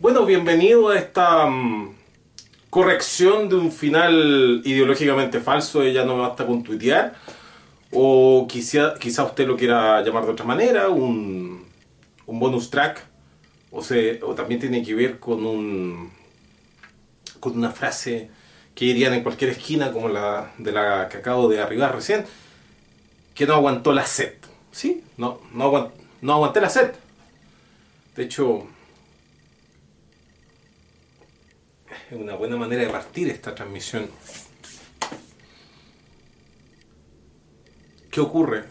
Bueno, bienvenido a esta mm, corrección de un final ideológicamente falso Ya no basta con tuitear. O quizá, quizá usted lo quiera llamar de otra manera, un, un bonus track. O, se, o también tiene que ver con, un, con una frase que dirían en cualquier esquina, como la de la que acabo de arribar recién, que no aguantó la sed. ¿Sí? No, no, aguant, no aguanté la sed. De hecho, es una buena manera de partir esta transmisión. ¿Qué ocurre?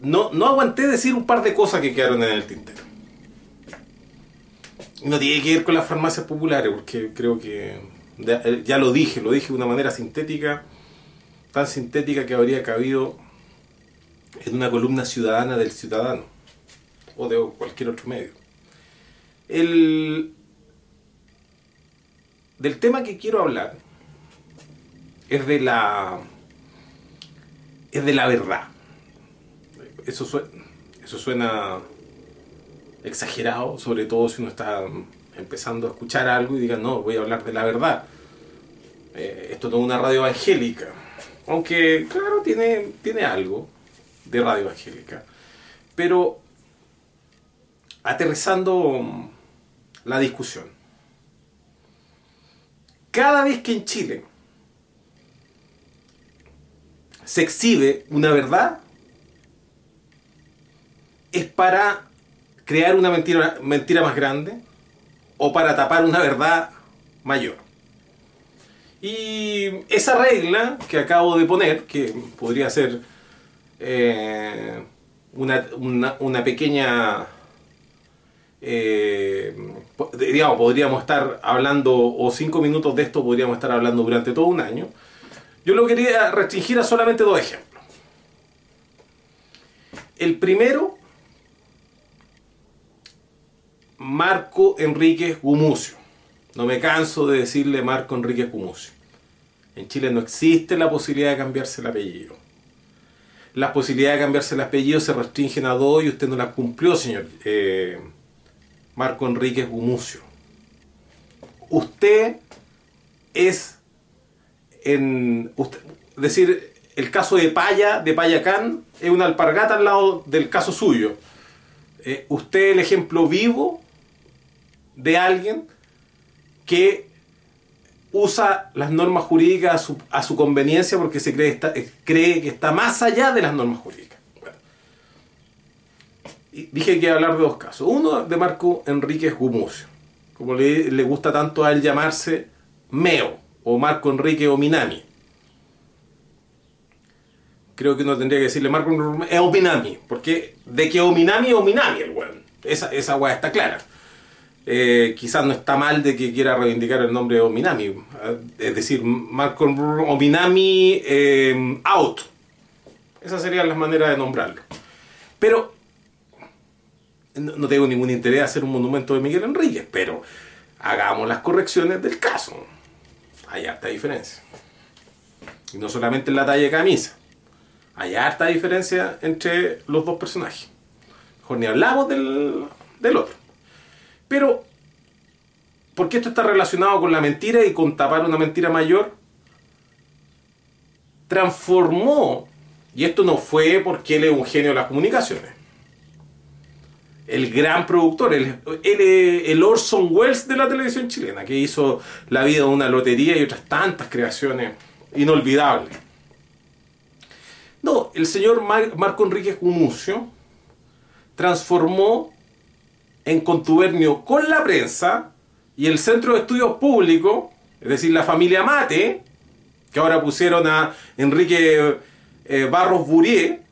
No, no aguanté decir un par de cosas que quedaron en el tintero. No tiene que ver con las farmacias populares, porque creo que ya lo dije, lo dije de una manera sintética, tan sintética que habría cabido en una columna ciudadana del ciudadano o de cualquier otro medio. El, del tema que quiero hablar es de la es de la verdad. Eso suena, exagerado, sobre todo si uno está empezando a escuchar algo y diga, no, voy a hablar de la verdad. Eh, esto no es una radio evangélica, aunque claro, tiene, tiene algo de radio evangélica. Pero aterrizando la discusión, cada vez que en Chile se exhibe una verdad, es para crear una mentira, mentira más grande o para tapar una verdad mayor. Y esa regla que acabo de poner, que podría ser eh, una, pequeña eh, digamos, podríamos estar hablando, o cinco minutos de esto podríamos estar hablando durante todo un año. Yo lo quería restringir a solamente dos ejemplos. El primero, Marco Enríquez Gumucio. No me canso de decirle Marco Enríquez Gumucio. En Chile no existe la posibilidad de cambiarse el apellido. Las posibilidades de cambiarse el apellido se restringen a dos y usted no las cumplió, señor. Eh, Marco Enríquez Gumucio. Usted es en decir el caso de Paya, de Payacán, es una alpargata al lado del caso suyo. Eh, usted es el ejemplo vivo de alguien que usa las normas jurídicas a su, conveniencia porque se cree, cree que está más allá de las normas jurídicas dije que iba a hablar de dos casos. Uno de Marco Enríquez Gumucio, como le, gusta tanto a él llamarse Meo, o Marco Enrique Ominami. Creo que no tendría que decirle Marco es Ominami, porque de que Ominami es Ominami el weón. Esa, esa weá está clara. Eh, quizás no está mal de que quiera reivindicar el nombre de Ominami. Es decir, Marco Ominami eh, out. Esas serían las maneras de nombrarlo. Pero no tengo ningún interés en hacer un monumento de Miguel Enríquez, pero hagamos las correcciones del caso. Hay harta diferencia. Y no solamente en la talla de camisa. Hay harta diferencia entre los dos personajes. Mejor ni hablamos del, del otro. Pero, porque esto está relacionado con la mentira y con tapar una mentira mayor, transformó, y esto no fue porque él es un genio de las comunicaciones, el gran productor, el, el, Orson Welles de la televisión chilena, que hizo La vida de una lotería y otras tantas creaciones inolvidables. No, el señor Marco Enrique Gumucio transformó en contubernio con la prensa y el Centro de Estudios Públicos, es decir, la familia Mate, que ahora pusieron a Enrique eh, Barros Burier,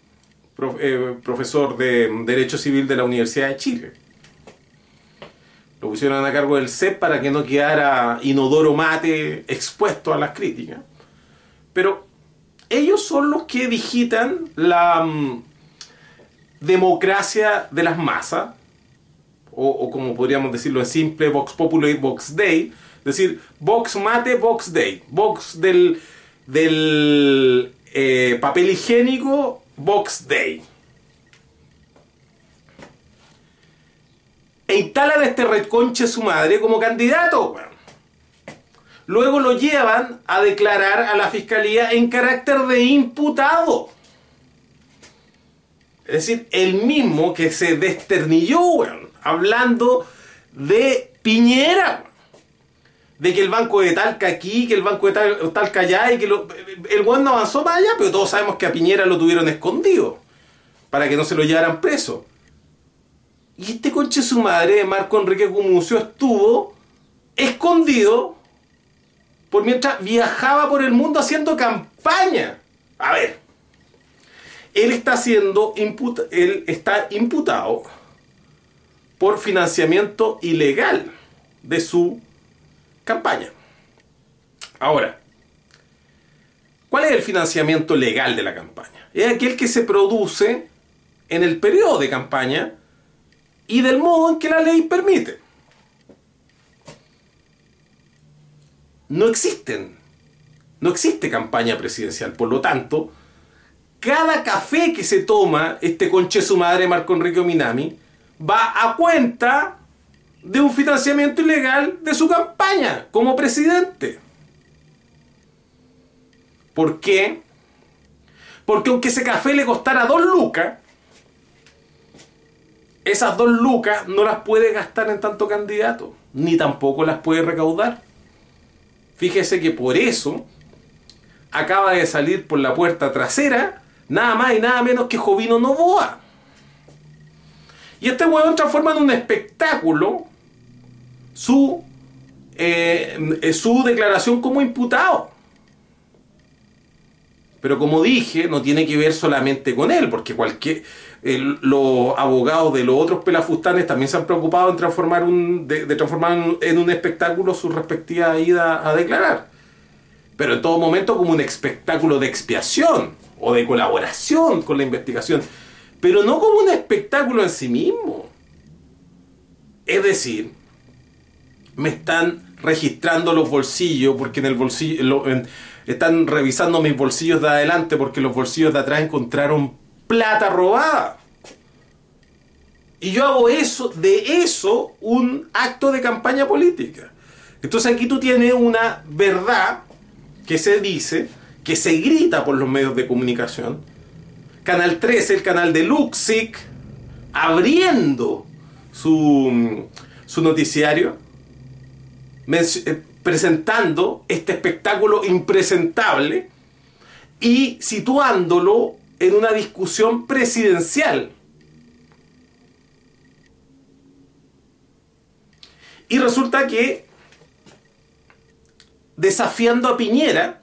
eh, profesor de Derecho Civil de la Universidad de Chile. Lo pusieron a cargo del CEP para que no quedara inodoro mate expuesto a las críticas. Pero ellos son los que digitan la mm, democracia de las masas, o, como podríamos decirlo en simple, Vox Populi, Vox Day, es decir, Vox Mate, Vox Day, Vox del, del eh, papel higiénico Box Day. e instalan a este reconche su madre como candidato. Luego lo llevan a declarar a la fiscalía en carácter de imputado. Es decir, el mismo que se desternilló, weón, hablando de Piñera. De que el banco de Talca aquí, que el banco de Tal- Talca allá, y que el weón avanzó para allá, pero todos sabemos que a Piñera lo tuvieron escondido. Para que no se lo llevaran preso. Y este conche su madre, Marco Enrique Gumucio, estuvo escondido por mientras viajaba por el mundo haciendo campaña. A ver, él está siendo imputa- él está imputado por financiamiento ilegal de su campaña. Ahora, ¿cuál es el financiamiento legal de la campaña? Es aquel que se produce en el periodo de campaña y del modo en que la ley permite. No existen. No existe campaña presidencial. Por lo tanto, cada café que se toma este conche su madre Marco Enrique Minami va a cuenta de un financiamiento ilegal de su campaña como presidente. ¿Por qué? Porque aunque ese café le costara dos lucas, esas dos lucas no las puede gastar en tanto candidato, ni tampoco las puede recaudar. Fíjese que por eso acaba de salir por la puerta trasera nada más y nada menos que Jovino Novoa. Y este huevón transforma en un espectáculo su, eh, su declaración como imputado. Pero como dije, no tiene que ver solamente con él, porque cualquier los abogados de los otros pelafustanes también se han preocupado en transformar un, de, transformar en un espectáculo su respectiva ida a declarar. Pero en todo momento como un espectáculo de expiación o de colaboración con la investigación, pero no como un espectáculo en sí mismo. Es decir, me están registrando los bolsillos porque en el bolsillo están revisando mis bolsillos de adelante porque los bolsillos de atrás encontraron plata robada. Y yo hago eso, de eso, un acto de campaña política. Entonces aquí tú tienes una verdad que se dice, que se grita por los medios de comunicación. Canal 13, el canal de Luxic, abriendo su, su noticiario, presentando este espectáculo impresentable y situándolo en una discusión presidencial. Y resulta que desafiando a Piñera,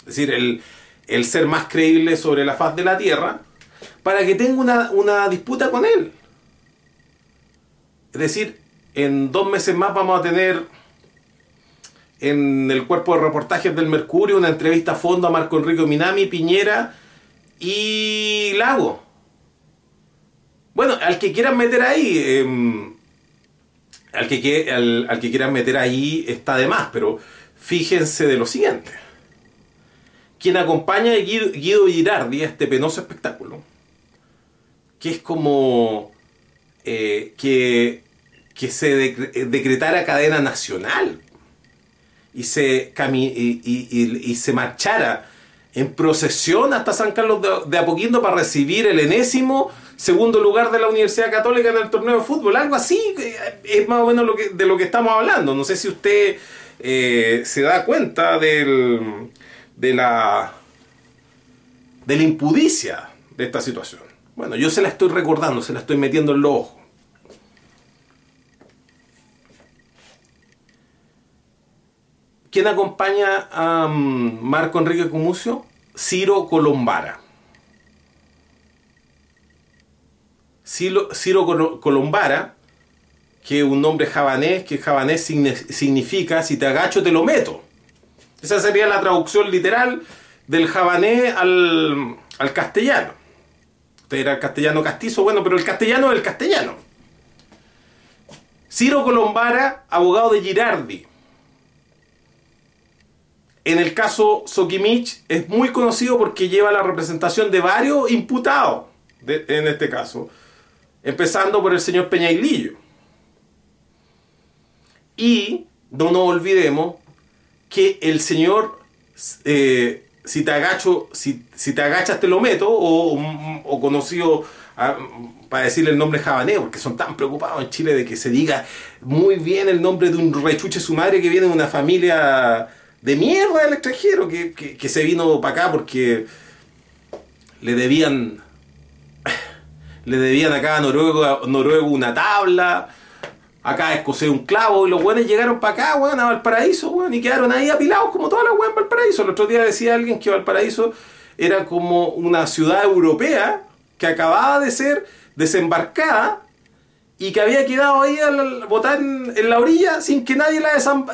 es decir, el, el ser más creíble sobre la faz de la tierra, para que tenga una, una disputa con él. Es decir, en dos meses más vamos a tener en el cuerpo de reportajes del Mercurio una entrevista a fondo a Marco Enrique Minami, Piñera y Lago. Bueno, al que quieran meter ahí, eh, al, que, al, al que quieran meter ahí está de más, pero fíjense de lo siguiente. Quien acompaña a Guido, Girardi a este penoso espectáculo, que es como eh, que, que se decre- decretara cadena nacional y se, cami- y, y- y- se marchara en procesión hasta San Carlos de, de Apoquindo para recibir el enésimo segundo lugar de la Universidad Católica en el torneo de fútbol. Algo así eh, es más o menos lo que, de lo que estamos hablando. No sé si usted eh, se da cuenta del, de, la, de la impudicia de esta situación. Bueno, yo se la estoy recordando, se la estoy metiendo en los ojos. ¿Quién acompaña a mm, Marco Enrique Cumucio? Ciro Colombara. Ciro, Ciro Colo- Colombara, que es un nombre javanés, que javanés significa si te agacho te lo meto. Esa sería la traducción literal del javanés al, al castellano. Usted era el castellano castizo, bueno, pero el castellano es el castellano. Ciro Colombara, abogado de Girardi. En el caso Sokimich es muy conocido porque lleva la representación de varios imputados, en este caso, empezando por el señor Peñailillo. Y no nos olvidemos que el señor, eh, si, te agacho, si, si, te agachas te lo meto, o, o conocido ah, para decirle el nombre jabaneo, porque son tan preocupados en Chile de que se diga muy bien el nombre de un rechuche su madre que viene de una familia de mierda del extranjero, que, que se vino para acá porque le debían le debían acá a Noruego, una tabla, acá a Escocés un clavo, y los buenos llegaron para acá, weón, a Valparaíso, weón, y quedaron ahí apilados como todas las weas en Valparaíso. El otro día decía alguien que Valparaíso era como una ciudad europea que acababa de ser desembarcada y que había quedado ahí a botar en, la orilla sin que nadie la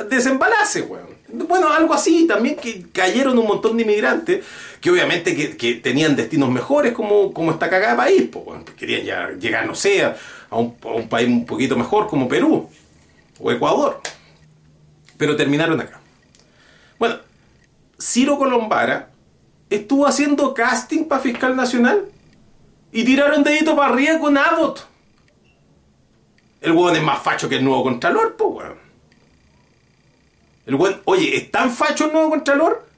desembalase, weón. Bueno, algo así, también que cayeron un montón de inmigrantes que obviamente que, tenían destinos mejores como, como esta cagada de país, pues, querían ya, llegar, no sé, a un, país un poquito mejor como Perú o Ecuador, pero terminaron acá. Bueno, Ciro Colombara estuvo haciendo casting para fiscal nacional y tiraron dedito para arriba con Abbott. El hueón es más facho que el nuevo Contralor, pues, weón. Oye, ¿es tan facho el nuevo Contralor?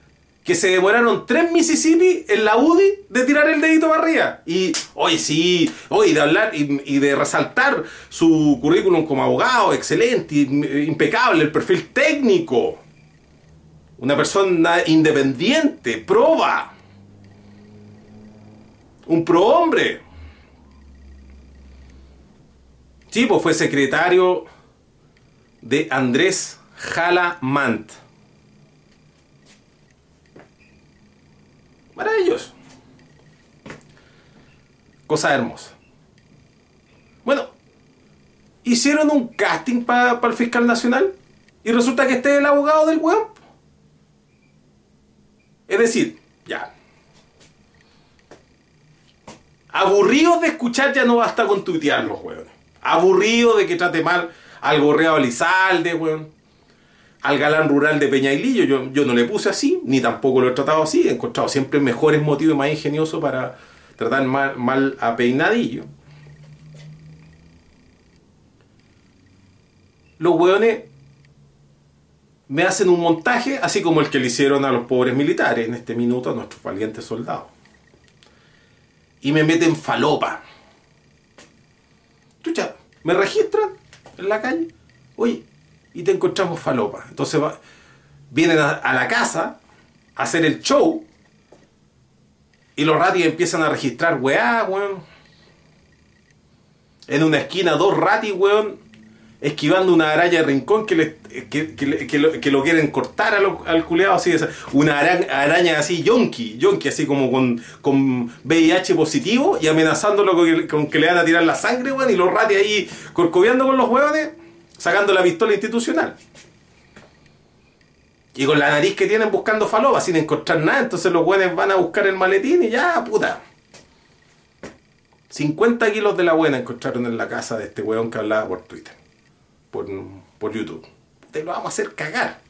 que se demoraron tres Mississippi en la UDI de tirar el dedito para arriba. Y, oye, sí, oye, de hablar y, de resaltar su currículum como abogado, excelente, impecable, el perfil técnico. Una persona independiente, proba. Un prohombre. Sí, pues fue secretario de Andrés Jala Mant. para ellos. Cosa hermosa. Bueno, hicieron un casting para el fiscal nacional y resulta que este es el abogado del weón. Es decir, ya. Aburridos de escuchar ya no basta con tuitear los weones. Aburrido de que trate mal al gorreado Lizalde, weón al galán rural de Peñailillo. Yo, yo no le puse así, ni tampoco lo he tratado así. He encontrado siempre mejores motivos y más ingeniosos para tratar mal, mal a Peinadillo. Los hueones me hacen un montaje así como el que le hicieron a los pobres militares en este minuto a nuestros valientes soldados. Y me meten falopa. Chucha, me registran en la calle. Oye, y te encontramos falopa. Entonces vienen a, la casa a hacer el show y los ratis empiezan a registrar weá, weón. En una esquina, dos ratis, weón, esquivando una araña de rincón que, le, que, lo, quieren cortar al culeado, así, una araña, así, yonki, yonki, así como con, con VIH positivo y amenazándolo con que, le van a tirar la sangre, weón, y los ratis ahí corcoviando con los weones sacando la pistola institucional. Y con la nariz que tienen buscando falopa sin encontrar nada, entonces los buenos van a buscar el maletín y ya, puta. 50 kilos de la buena encontraron en la casa de este weón que hablaba por Twitter, por, por YouTube. Te lo vamos a hacer cagar.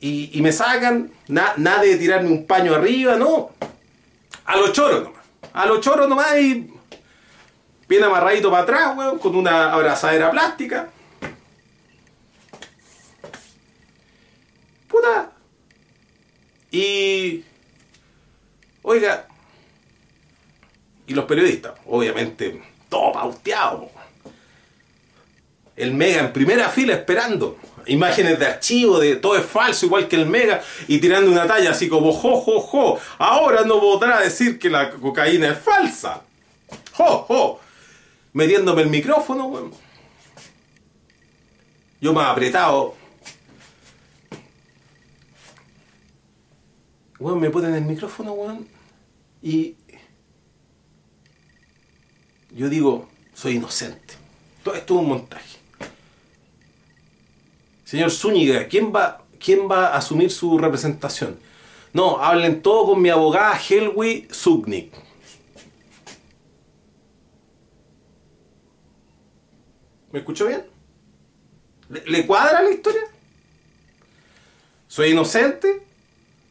Y, me sacan, nada de tirarme un paño arriba, no. A los choros nomás. A los choros nomás y bien amarradito para atrás, weón, con una abrazadera plástica. Puta. Y. Oiga. Y los periodistas, obviamente, todo pauteado. El Mega en primera fila esperando. Imágenes de archivo, de todo es falso, igual que el Mega, y tirando una talla así como jo, jo, jo. Ahora no podrá decir que la cocaína es falsa. Jo, jo metiéndome el micrófono, weón. Yo me he apretado. Weón, me ponen el micrófono, weón. Y yo digo, soy inocente. Todo esto es un montaje. Señor Zúñiga, ¿quién va, ¿quién va a asumir su representación? No, hablen todo con mi abogada Helwi Zugnik. ¿Me escuchó bien? ¿Le, cuadra la historia? Soy inocente.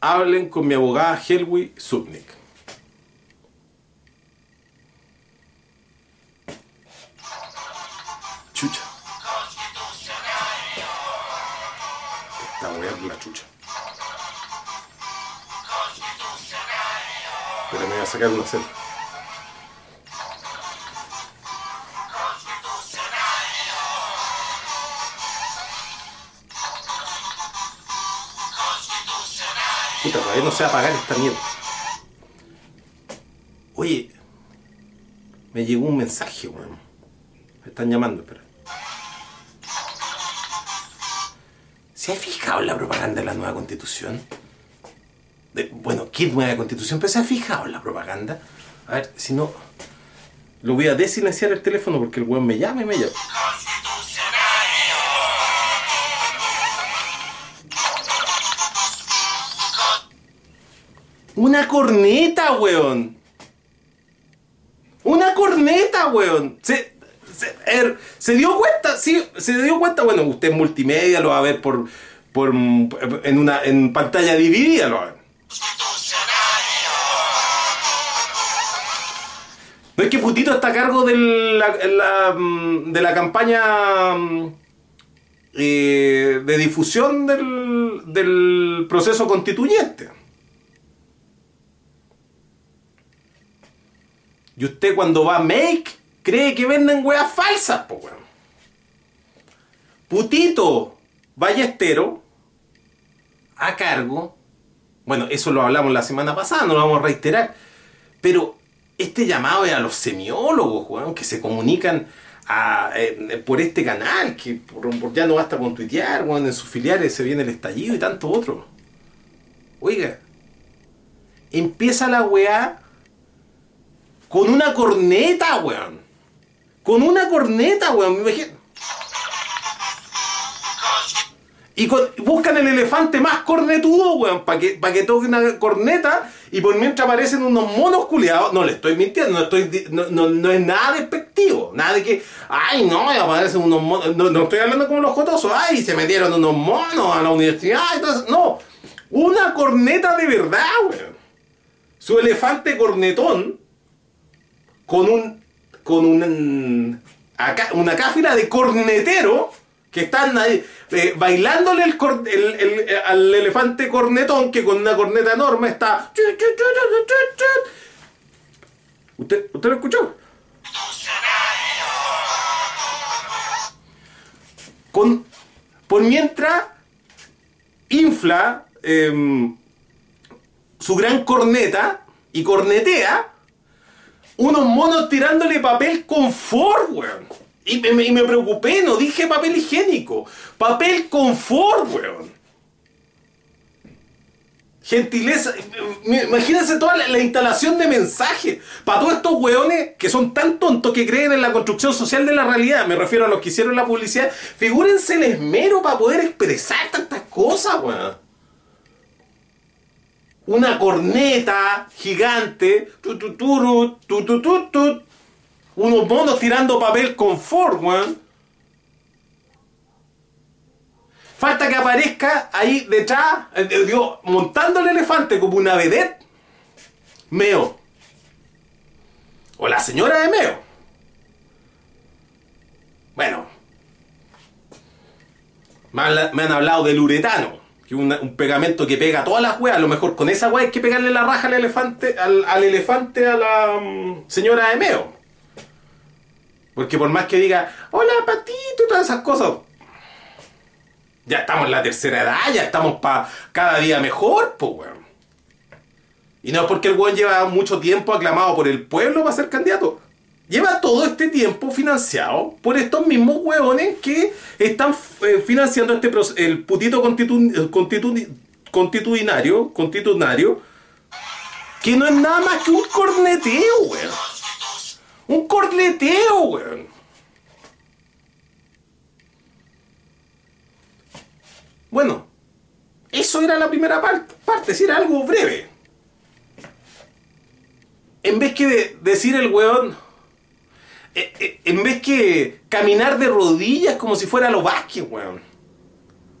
Hablen con mi abogada Helwi Subnik. Chucha. Esta voy a la chucha. Pero me voy a sacar una selfie. Todavía no se va a apagar esta mierda. Oye, me llegó un mensaje, weón. Me están llamando, espera. ¿Se ha fijado en la propaganda de la nueva constitución? De- bueno, ¿qué nueva constitución? Pero ¿se ha fijado en la propaganda? A ver, si no... Lo voy a desilenciar el teléfono porque el weón me llama y me llama. Una corneta, weón. Una corneta, weón. Se, se, er, se dio cuenta, sí, se dio cuenta. Bueno, usted en multimedia lo va a ver por, por en una en pantalla dividida, lo va a ver. No es que Putito está a cargo de la, la, mm, de la campaña mm, eh, de difusión del, del proceso constituyente. Y usted cuando va a Make cree que venden weas falsas, po weón. Putito Ballestero a cargo. Bueno, eso lo hablamos la semana pasada, no lo vamos a reiterar. Pero este llamado es a los semiólogos, weón, que se comunican eh, por este canal, que por ya no basta con tuitear, weón, en sus filiales se viene el estallido y tanto otro. Oiga, empieza la weá con una corneta, weón. Con una corneta, weón. Me imagino. Y con- buscan el elefante más cornetudo, weón, para que, pa que toque una corneta y por mientras aparecen unos monos culiados. No le estoy mintiendo, no, estoy, no, es nada despectivo. Nada de que, ay, no, aparecen unos monos. No, no estoy hablando como los jotosos, ay, se metieron unos monos a la universidad eso. No, una corneta de verdad, weón. Su elefante cornetón con un con un acá- una cáfila de cornetero que están ahí eh, bailándole el cor- el- al elefante cornetón que con una corneta enorme está ¿Usted, ¿Usted lo escuchó? Con, por mientras infla em, su gran corneta y cornetea unos monos tirándole papel confort, weón. Y me, preocupé, no dije papel higiénico. Papel confort, weón. Gentileza. Imagínense toda la, la instalación de mensajes. Para todos estos weones que son tan tontos que creen en la construcción social de la realidad. Me refiero a los que hicieron la publicidad. Figúrense el esmero para poder expresar tantas cosas, weón una corneta gigante, tu, tu, turu, tu, tu, tu, tu, unos monos tirando papel confort, weón. Falta que aparezca ahí detrás, eh, eh, digo, montando el elefante como una vedette, Meo. O la señora de Meo. Bueno. Me han, me han hablado del uretano, que un pegamento que pega todas las weas. A lo mejor con esa wea hay que pegarle la raja al elefante, al, al elefante a la mm, señora de Meo. Porque por más que diga, hola patito y todas esas cosas, ya estamos en la tercera edad, ya estamos para cada día mejor, pues weón. Y no es porque el weón lleva mucho tiempo aclamado por el pueblo para ser candidato. Lleva todo este tiempo financiado por estos mismos hueones que están eh, financiando este el putito constitu- constitu- constitucionario, que no es nada más que un corneteo, weón. Un corneteo, weón. Bueno, eso era la primera par- parte, si era algo breve. En vez que de decir el weón, en vez que caminar de rodillas como si fuera lo Vázquez, weón.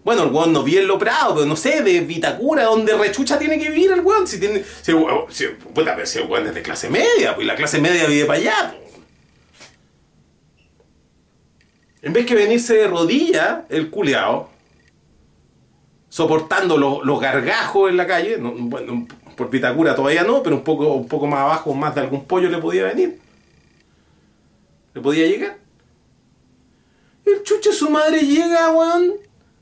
Bueno, el weón no vive en lo Prado, pero no sé, de Vitacura, donde rechucha tiene que vivir el weón. Si tiene, si, weón- si- puta, pero si el weón es de clase media, pues la clase media vive para allá, pues. En vez que venirse de rodillas, el culeado, soportando los, los gargajos en la calle. No, bueno, por Pitacura todavía no, pero un poco, un poco más abajo, más de algún pollo le podía venir. Podía llegar. El chuche su madre llega, weón.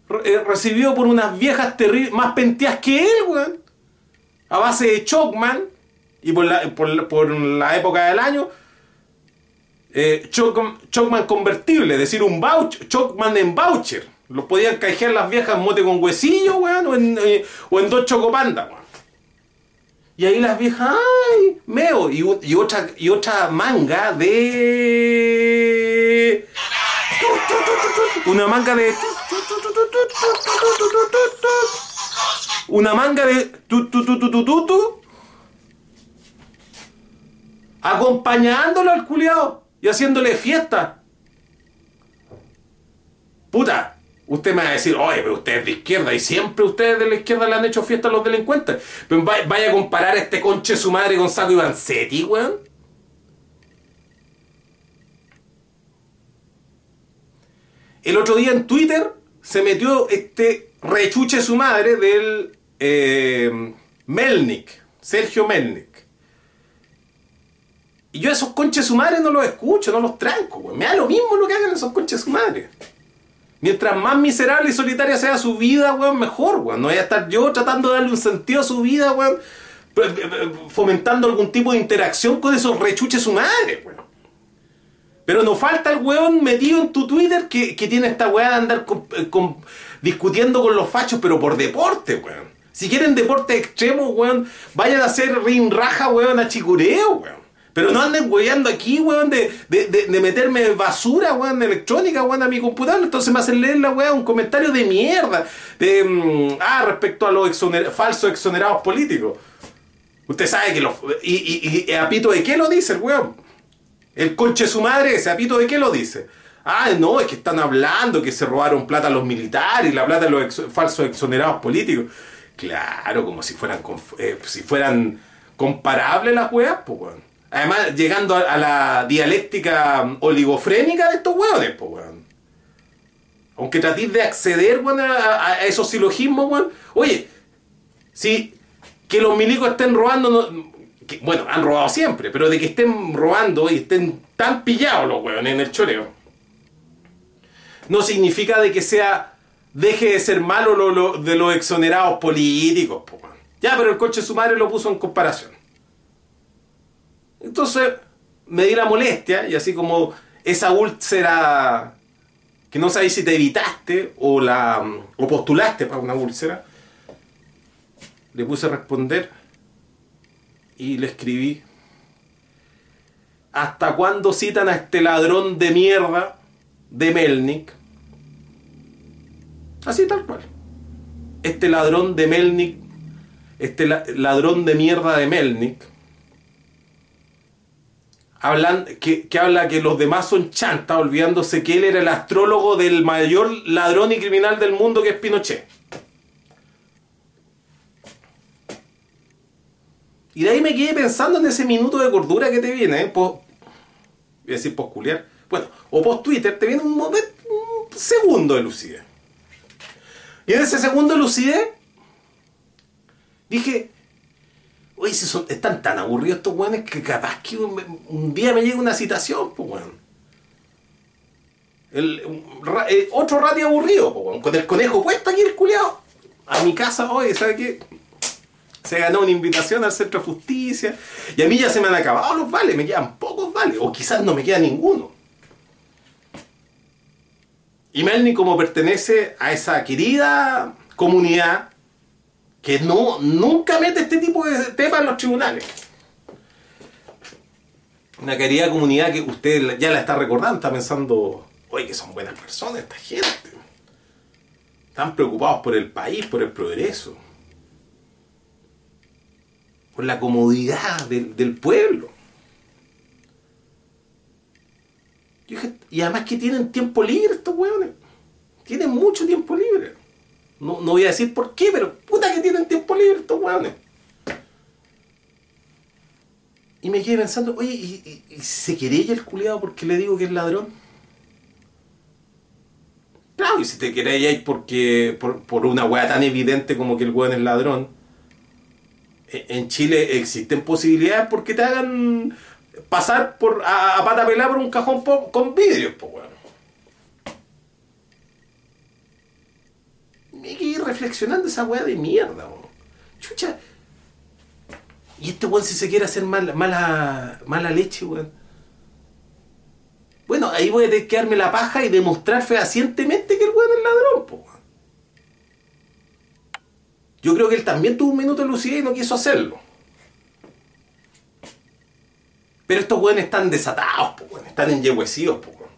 re- eh, recibido por unas viejas terribles, más penteadas que él, weón. A base de Chocman. Y por la, por, por la época del año. Eh, Choc- Chocman convertible, es decir, un voucher, Chocman en voucher. Los podían canjear las viejas en mote con huesillo, weón, o en, eh, dos chocopandas, weón. Y ahí las viejas, ¡ay! Meo. Y, otra, y otra manga de. Una manga de. Una manga de. Acompañándolo al culiao y haciéndole fiesta. Puta, usted me va a decir, oye, pero usted es de izquierda y siempre ustedes de la izquierda le han hecho fiesta a los delincuentes. Pero vaya, a comparar este conche su madre con Saco Ivancetti, weón. El otro día en Twitter se metió este rechuche su madre del eh, Melnik, Sergio Melnik. Y yo a esos conches su madre no los escucho, no los tranco, weón. Me da lo mismo lo que hagan esos conches su madre. Mientras más miserable y solitaria sea su vida, weón, mejor, weón. No voy a estar yo tratando de darle un sentido a su vida, weón. Fomentando algún tipo de interacción con esos rechuches su madre, weón. Pero nos falta el weón metido en tu Twitter que, que tiene esta weá de andar eh, con- discutiendo con los fachos, pero por deporte, weón. Si quieren deporte extremo, weón, vayan a hacer ring raja, weón, a chicureo, weón. Pero no anden weyando aquí, weón, de, de, de- de meterme basura, weón, electrónica, weón, a mi computador. Entonces me hacen leer la weá un comentario de mierda. De, mm, ah, respecto a los exoner- falsos exonerados políticos. Usted sabe que los... Y, y, a pito de qué lo dice el weón? El conche su madre, ese apito de qué lo dice. Ah, no, es que están hablando que se robaron plata a los militares y la plata de los falsos exonerados políticos. Claro, como si fueran eh, si fueran comparables las weas, pues weón. Además, llegando a, la dialéctica mm, oligofrénica de estos weones, pues weón. Aunque tratéis de acceder, weón, a, esos silogismos, weón. Oye, si que los milicos estén robando, bueno, han robado siempre, pero de que estén robando y estén tan pillados los weones en el choreo, no significa de que sea, deje de ser malo lo, lo- de los exonerados políticos, po, weón. Ya, pero el coche de su madre lo puso en comparación. Entonces, me di la molestia y así como esa úlcera que no sabéis si te evitaste o la o postulaste para una úlcera, le puse a responder y le escribí ¿Hasta cuándo citan a este ladrón de mierda de Melnik? Así tal cual. Este ladrón de Melnik, este la- ladrón de mierda de Melnik, hablan, que, que habla que los demás son chantas, olvidándose que él era el astrólogo del mayor ladrón y criminal del mundo que es Pinochet. Y de ahí me quedé pensando en ese minuto de cordura que te viene, ¿eh? Voy a decir posculiar. Bueno, o post Twitter, te viene un, momento, un segundo de lucidez. Y en ese segundo de lucidez, dije, oye, si están tan aburridos estos weones que capaz que un, día me llega una citación, pues weón. El, eh, otro ratio aburrido, pues weón. Con el conejo puesto aquí el culiao. A mi casa, oye, ¿sabe qué? Se ganó una invitación al centro de justicia. Y a mí ya se me han acabado los vales, me quedan pocos vales. O quizás no me queda ninguno. Y Melni, como pertenece a esa querida comunidad que no, nunca mete este tipo de temas en los tribunales. Una querida comunidad que usted ya la está recordando, está pensando, oye, que son buenas personas esta gente. Están preocupados por el país, por el progreso por la comodidad del, del pueblo. Y además que tienen tiempo libre estos hueones. Tienen mucho tiempo libre. No, no voy a decir por qué, pero puta que tienen tiempo libre estos hueones. Y me quedé pensando, oye, ¿y, y- y se querella el culiado porque le digo que es ladrón? Claro, y si te queréis porque por, por una weá tan evidente como que el weón es ladrón, e- en Chile existen posibilidades porque te hagan pasar por a, a pata pelada por un cajón con vidrios, pues weón. Hay que ir reflexionando esa weá de mierda, weón. Chucha. Y este weón si se quiere hacer mal- mala, mala leche, weón. Bueno, ahí voy a tener que darme la paja y demostrar fehacientemente que el weón es ladrón, po. Yo creo que él también tuvo un minuto de lucidez y no quiso hacerlo. Pero estos weones están desatados, po, weón. están enyehuecidos, po. weón.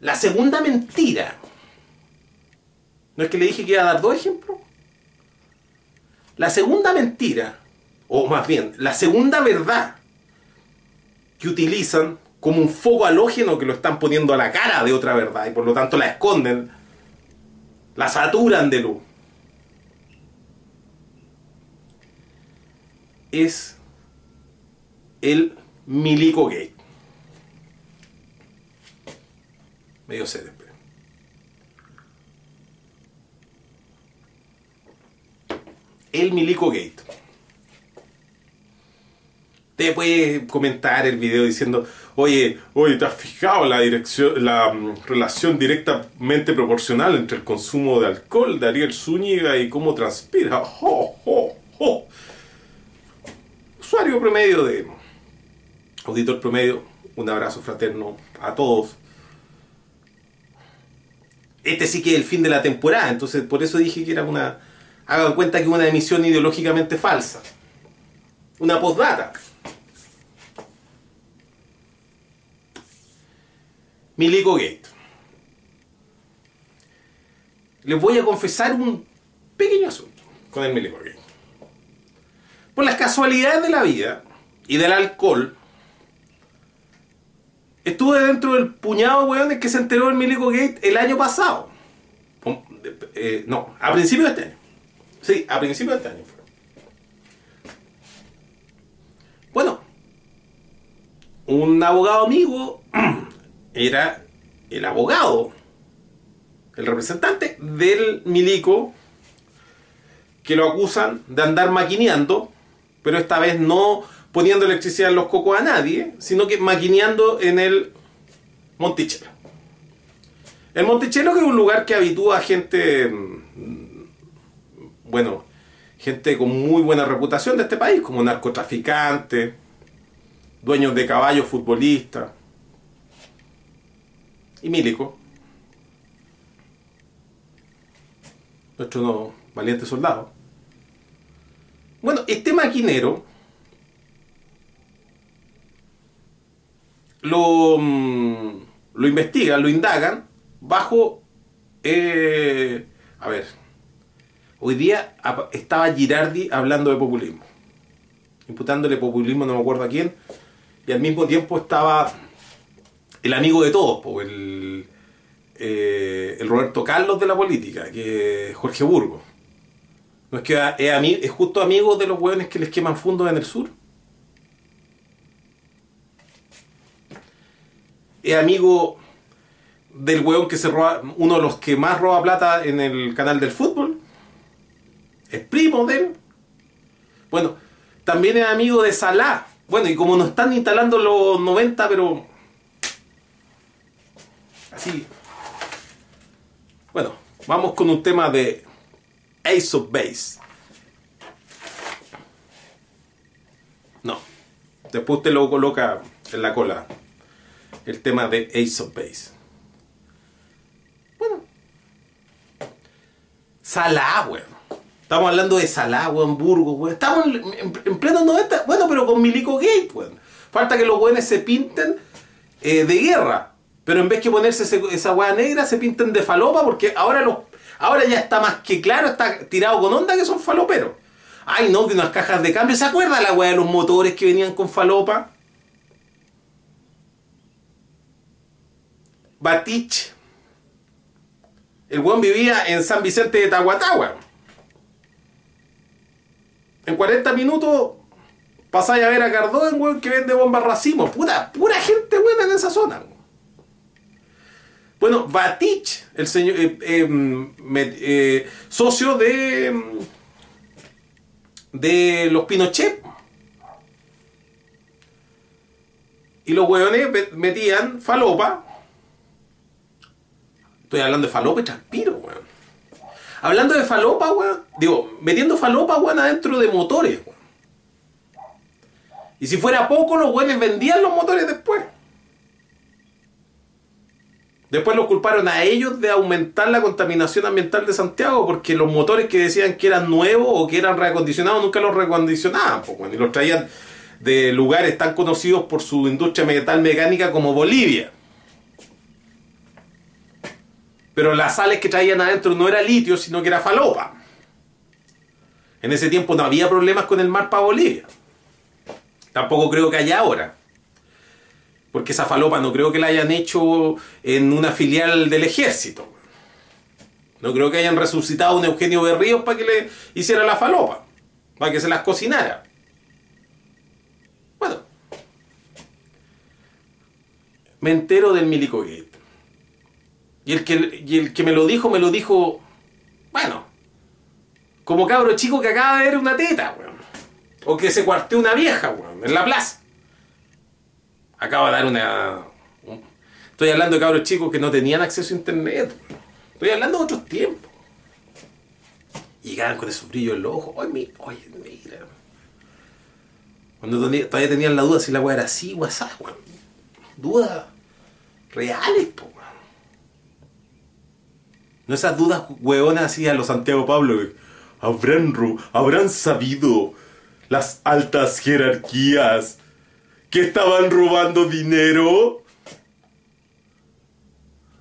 La segunda mentira. ¿No es que le dije que iba a dar dos ejemplos? La segunda mentira, o más bien, la segunda verdad que utilizan como un foco halógeno que lo están poniendo a la cara de otra verdad y por lo tanto la esconden, la saturan de luz. Es el Milico Gate. Medio sed, espera. El Milico Gate. Te puede comentar el video diciendo, oye, oye, ¿te has fijado la dirección, la mm, relación directamente proporcional entre el consumo de alcohol de Ariel Zúñiga y cómo transpira? Jo, jo, jo. Usuario promedio de auditor promedio, un abrazo fraterno a todos. Este sí que es el fin de la temporada, entonces por eso dije que era una. Hagan cuenta que es una emisión ideológicamente falsa. Una postdata. Milico Gate. Les voy a confesar un pequeño asunto con el Milico Gate. Por las casualidades de la vida y del alcohol, estuve dentro del puñado weones que se enteró del Milico Gate el año pasado. Eh, no, a principios de este año. Sí, a principios de este año fue. Bueno, un abogado amigo era el abogado, el representante del milico que lo acusan de andar maquineando, pero esta vez no poniendo electricidad en los cocos a nadie, sino que maquineando en el Monticello. El Monticello es un lugar que habitúa a gente, mm, bueno, gente con muy buena reputación de este país, como narcotraficantes, dueños de caballos, futbolistas y Milico, nuestro no, valiente soldado. Bueno, este maquinero lo, mm, lo investigan, lo indagan bajo... eh, a ver, hoy día estaba Girardi hablando de populismo, imputándole populismo, no me acuerdo a quién, y al mismo tiempo estaba el amigo de todos, eh, el Roberto Carlos de la política, que es Jorge Burgos. No es que es, justo amigo de los hueones que les queman fundos en el sur. Es amigo del hueón que se roba, uno de los que más roba plata en el canal del fútbol. Es primo de él. Bueno, también es amigo de Salah. Bueno, y como nos están instalando los 90, pero. Así. Bueno, vamos con un tema de Ace of Base. No. Después usted lo coloca en la cola. El tema de Ace of Base. Bueno. Salah, weón. Estamos hablando de Salah, weón, Burgos, weón. Estamos en, en, en pleno 90. Bueno, pero con Milico Gate, weón. Falta que los weones se pinten eh, de guerra. Pero en vez que ponerse esa weá negra, se pinten de falopa porque ahora los ahora ya está más que claro, está tirado con onda que son faloperos. Ay, no, que unas cajas de cambio. ¿Se acuerda la weá de los motores que venían con falopa? Batich. El weón vivía en San Vicente de Tahuatahua. En 40 minutos pasáis a ver a Cardón, weón, que vende bombas racimos. Puta, pura gente buena en esa zona. Bueno, Batich, el señor, eh, eh, eh, socio de, de los Pinochet. Y los hueones ve- metían falopa. Estoy hablando de falopa y transpiro. Hablando de falopa, weón. Digo, metiendo falopa, weón, adentro de motores, weón. Y si fuera poco, los weones vendían los motores después. Después los culparon a ellos de aumentar la contaminación ambiental de Santiago porque los motores que decían que eran nuevos o que eran reacondicionados nunca los reacondicionaban. pues, bueno, y los traían de lugares tan conocidos por su industria metal mecánica como Bolivia. Pero las sales que traían adentro no era litio, sino que era falopa. En ese tiempo no había problemas con el mar para Bolivia. Tampoco creo que haya ahora. Porque esa falopa no creo que la hayan hecho en una filial del ejército. No creo que hayan resucitado a un Eugenio Berríos para que le hiciera la falopa. Para que se las cocinara. Bueno. Me entero del Milico. Y el, que, y el que me lo dijo, me lo dijo, bueno, como cabro chico que acaba de ver una teta, weón. O que se cuarteó una vieja, weón, en la plaza. Acaba de dar una... un- Estoy hablando de cabros chicos que no tenían acceso a internet. weón. Estoy hablando de otros tiempos. Y Llegaban con esos brillos en los ojos. Oye, mi- oye, mira. Cuando todavía tenían la duda si la weá era así o así, weón. Dudas reales, po, weón. No esas dudas hueonas así a los Santiago Pablo. Habrán, habrán sabido las altas jerarquías que estaban robando dinero.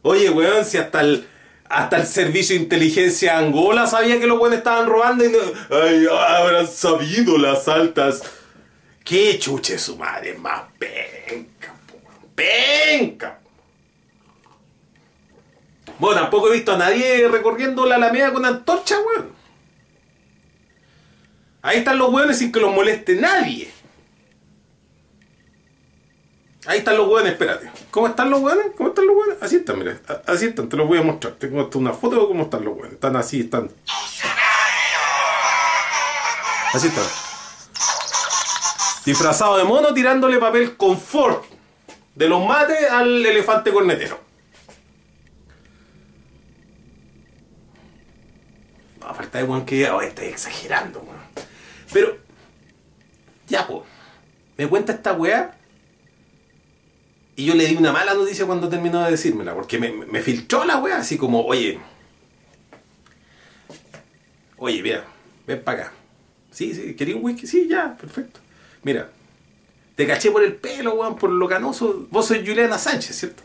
Oye, weón, si hasta el, hasta el servicio de inteligencia Angola sabía que los weones estaban robando y no, ay, habrán sabido las altas. Qué chuche su madre, más penca, penca. Bueno, tampoco he visto a nadie recorriendo la alameda con antorcha, weón. Ahí están los weones sin que los moleste nadie. Ahí están los hueones, espérate. ¿Cómo están los hueones? ¿Cómo están los hueones? Así están, mira. Así están, te los voy a mostrar. Tengo una foto de cómo están los hueones. Están así, están. Así están. Disfrazado de mono tirándole papel confort de los mates al elefante cornetero. No, falta de weón que diga, oh, estoy exagerando, weón. Pero, ya, po. Me cuenta esta weá y yo le di una mala noticia cuando terminó de decírmela, porque me, me filtró la weá, así como, oye, oye, mira, ven para acá. Sí, sí, ¿quería un whisky? Sí, ya, perfecto. Mira, te caché por el pelo, weón, por lo canoso. Vos sois Juliana Sánchez, ¿cierto?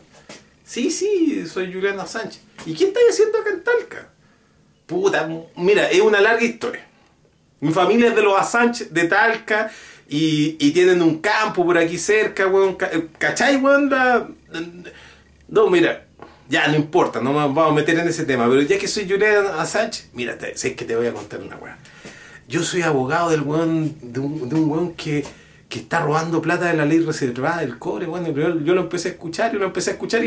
Sí, sí, soy Juliana Sánchez. ¿Y quién está haciendo acá en Talca? Puta, mira, es una larga historia. Mi familia es de los Sánchez, de Talca, y, tienen un campo por aquí cerca, weón. ca- ¿Cachai, weón? No, mira, ya no importa, no nos vamos a meter en ese tema, pero ya que soy Juliana Sánchez, mira, te- sé que te voy a contar una weá. Yo soy abogado del weón, de un, de un weón que, que está robando plata de la ley reservada del cobre, weón. Yo, yo lo empecé a escuchar, yo lo empecé a escuchar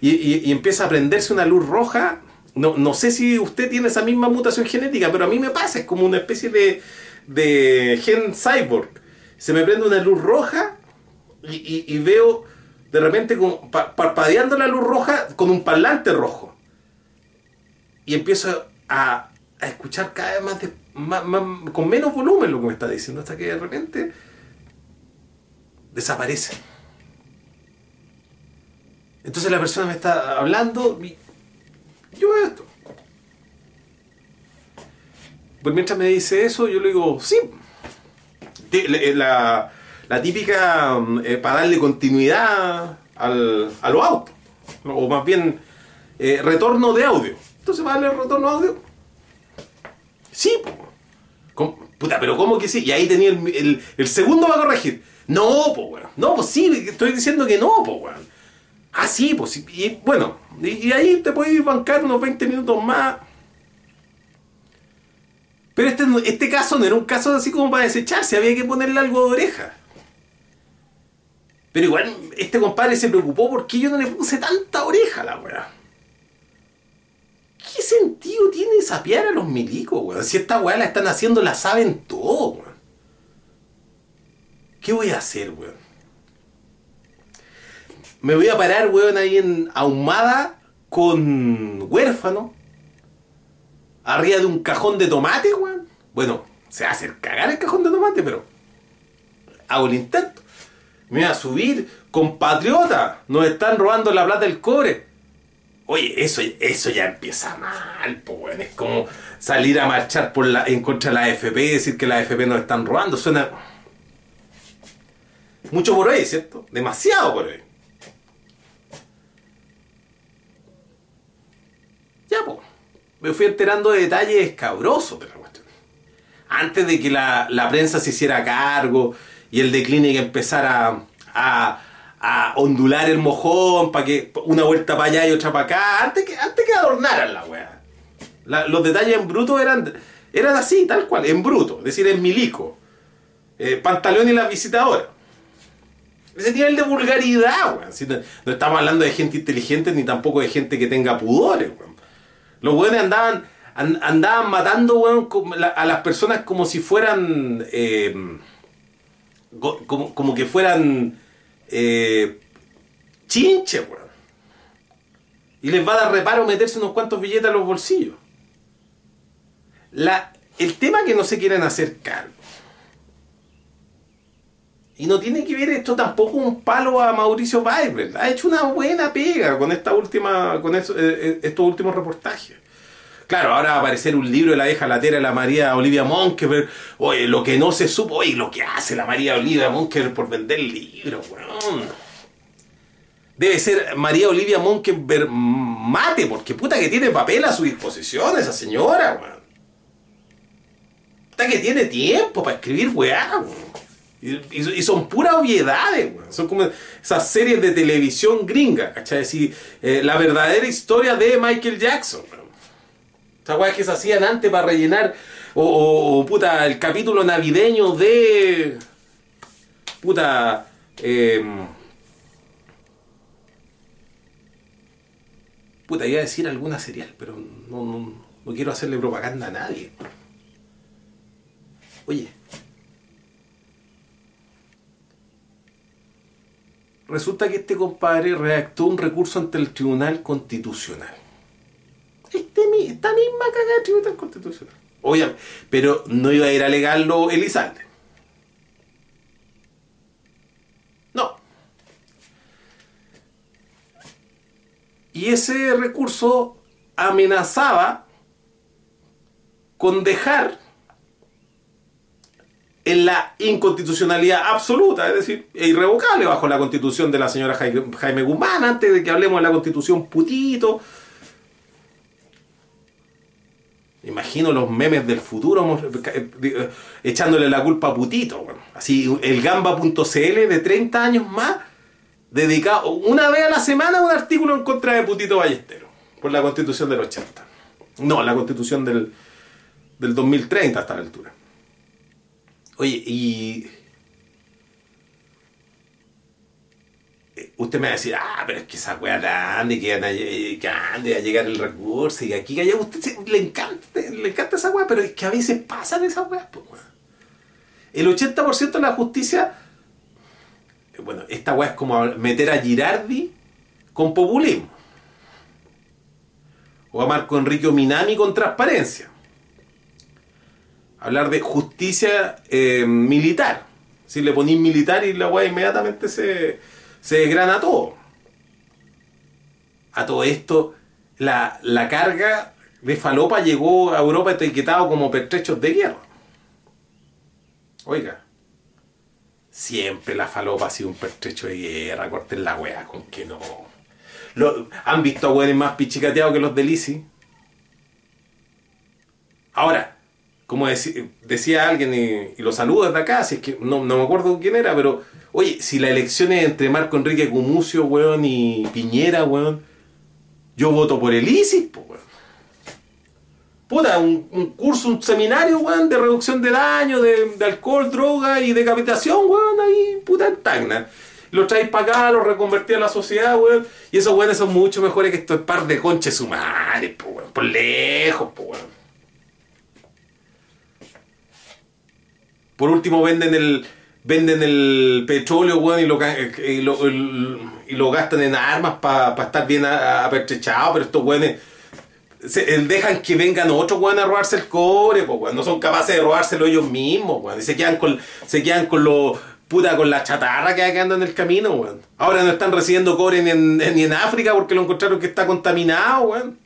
y empieza a prenderse una luz roja. No, no sé si usted tiene esa misma mutación genética, pero a mí me pasa, es como una especie de, de gen cyborg. Se me prende una luz roja y, y- veo de repente como pa- parpadeando la luz roja con un parlante rojo. Y empiezo a, a escuchar cada vez más, de- más- más- con menos volumen lo que me está diciendo, hasta que de repente desaparece. Entonces la persona me está hablando yo veo esto. Pues mientras me dice eso, yo le digo, sí. Le- La, la típica, mm, eh, para darle continuidad al, a los autos. O más bien, eh, retorno de audio. Entonces, ¿va a darle retorno de audio? Sí, po. Puta, pero ¿cómo que sí? Y ahí tenía el, el- el segundo va a corregir. No, pues, weón. No, pues sí, estoy diciendo que no, pues, weón. Ah, sí, pues. Y bueno, y, ahí te puedes bancar unos 20 minutos más. Pero este, este caso no era un caso así como para desecharse, había que ponerle algo de oreja. Pero igual, este compadre se preocupó porque yo no le puse tanta oreja a la weá. sentido tiene sapear a los milicos, weón? Si esta weá la están haciendo, la saben todo, weón. ¿Qué voy a hacer, weón? Me voy a parar, weón, ahí en ahumada con huérfano. Arriba de un cajón de tomate, weón. Bueno, se va a hacer cagar el cajón de tomate, pero hago el intento. Me voy a subir, compatriota, nos están robando la plata del cobre. Oye, eso, eso ya empieza mal, pues, weón. Es como salir a marchar por la, en contra de la AFP y decir que la AFP nos están robando. Suena mucho por ahí, ¿cierto? Demasiado por ahí. Me fui enterando de detalles escabrosos de la cuestión. Antes de que la, la prensa se hiciera cargo y el decline empezara a, a ondular el mojón para que una vuelta para allá y otra para acá, antes que, antes que adornaran la weá. Los detalles en bruto eran, eran así, tal cual, en bruto, es decir, en milico. Eh, Pantaleón y las visitadoras. Ese nivel de vulgaridad, weón. No, no estamos hablando de gente inteligente ni tampoco de gente que tenga pudores, weón. Los weones andaban, an- andaban matando, a las personas como si fueran. eh, como, como que fueran. Eh, chinches, weón. Y les va a dar reparo meterse unos cuantos billetes a los bolsillos. El tema que no se quieren hacer cargo. Y no tiene que ver esto tampoco un palo a Mauricio Weibel. Ha hecho una buena pega con esta última, con eso- eh, eh, estos últimos reportajes. Claro, ahora va a aparecer un libro de la vieja latera de la María Olivia Monkever. Oye, lo que no se supo, oye, lo que hace la María Olivia Monkever por vender libros, weón. Debe ser María Olivia Monkever mate, porque puta que tiene papel a su disposición esa señora, weón. Puta que tiene tiempo para escribir weá, weón. Y, son puras obviedades, weón. Son como esas series de televisión gringa, ¿cachai? Así, eh, la verdadera historia de Michael Jackson. Esas weas que se hacían antes para rellenar. O, puta, el capítulo navideño de. Puta. em, puta, iba a decir alguna serial, pero no, no, no quiero hacerle propaganda a nadie. Oye. Resulta que este compadre redactó un recurso ante el Tribunal Constitucional. Este, esta misma cagada del Tribunal Constitucional. Obviamente. Pero no iba a ir a alegarlo Elizalde. No. Y ese recurso amenazaba con dejar en la inconstitucionalidad absoluta, es decir, e irrevocable bajo la constitución de la señora Jai- Jaime Guzmán, antes de que hablemos de la constitución putito. Imagino los memes del futuro eh, eh, echándole la culpa a Putito. weón. Así, el gamba.cl de 30 años más, dedicado una vez a la semana a un artículo en contra de Putito Ballestero, por la constitución del 80. No, la constitución del, del 2030 hasta la altura. Oye, y. eh, Usted me va a decir, ah, pero es que esa weá grande, que, van a lle- que ande a llegar el recurso y aquí, que allá, usted se- le encanta, le encanta esa weá, pero es que a veces pasan esas weas, pues weón. El 80% de la justicia, eh, bueno, esta weá es como meter a Girardi con populismo. O a Marco Enrique Minami con transparencia hablar de justicia eh, militar. Si le ponís militar y la weá inmediatamente se, se desgrana todo. A todo esto, la, la carga de falopa llegó a Europa etiquetado como pertrechos de guerra. Oiga, siempre la falopa ha sido un pertrecho de guerra, corten la weá, con que no. ¿Han visto a weones más pichicateados que los del ICI? Ahora, como decía alguien, y, lo saludo desde acá, si es que no, no me acuerdo quién era, pero oye, si la elección es entre Marco Enrique Gumucio, weón, y Piñera, weón, yo voto por el ISIS, po, weón. Puta, un, curso, un seminario, weón, de reducción de daño, de, alcohol, droga y decapitación, weón, ahí, puta, en Tacna. los traéis para acá, los reconvertí a la sociedad, weón. Y esos weones son mucho mejores que estos par de conches humanes, po, weón. Por lejos, po, weón. Por último, venden el venden el petróleo, weón, y lo, y lo, gastan en armas para estar bien apertrechados, pero estos weones se, eh, dejan que vengan otros weón a robarse el cobre, pues weón, no son capaces de robárselo ellos mismos, weón, y se quedan con, se quedan con lo puta con la chatarra que quedando en el camino, weón. Ahora no están recibiendo cobre ni en, ni en África porque lo encontraron que está contaminado, weón.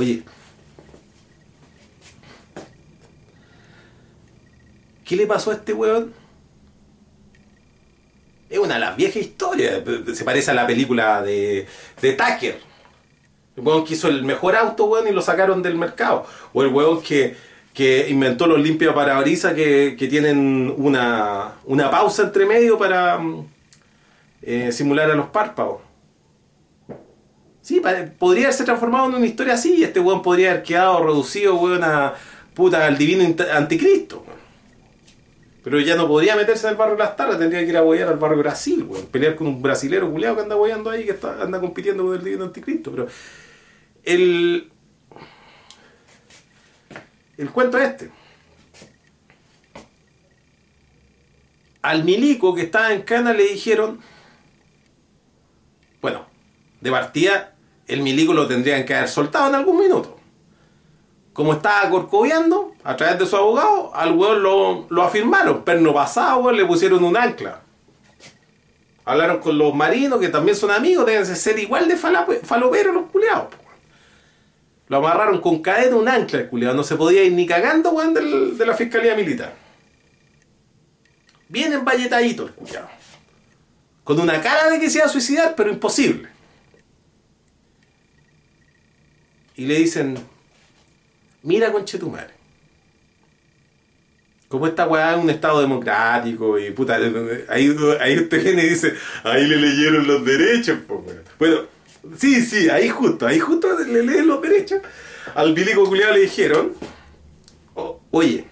Oye. ¿Qué le pasó a este weón? Es una de las viejas historias. Se parece a la película de, de Tucker. El weón que hizo el mejor auto, weón, y lo sacaron del mercado. O el weón que, que inventó los limpios parabrisas que, que tienen una, una pausa entre medio para mm, eh, simular a los párpados. Sí, podría haberse transformado en una historia así y este weón podría haber quedado reducido, weón, a puta al divino anticristo. Pero ya no podría meterse en el barrio de las tardes, tendría que ir a huear al barrio Brasil, weón. Pelear con un brasilero culiado que anda hueando ahí, que está, anda compitiendo con el divino anticristo. Pero el. El cuento es este. Al milico que estaba en Cana le dijeron. Bueno, de partida, el milico lo tendrían que haber soltado en algún minuto. Como estaba corcoviando, a través de su abogado, al weón lo, lo afirmaron. Perno pasado, weón, le pusieron un ancla. Hablaron con los marinos, que también son amigos, deben ser igual de faloperos los weón. Lo amarraron con cadena un ancla el culiado. No se podía ir ni cagando, weón, del- de la fiscalía militar. Bien emballetadito el culiado. Con una cara de que se iba a suicidar, pero imposible. Y le dicen, mira conchetumare. Como esta weá es un estado democrático y puta, ahí, ahí usted viene y dice, ahí le leyeron los derechos, weón. Bueno, sí, sí, ahí justo, ahí justo le leen los derechos. Al bilico culiado le dijeron, "O- oye,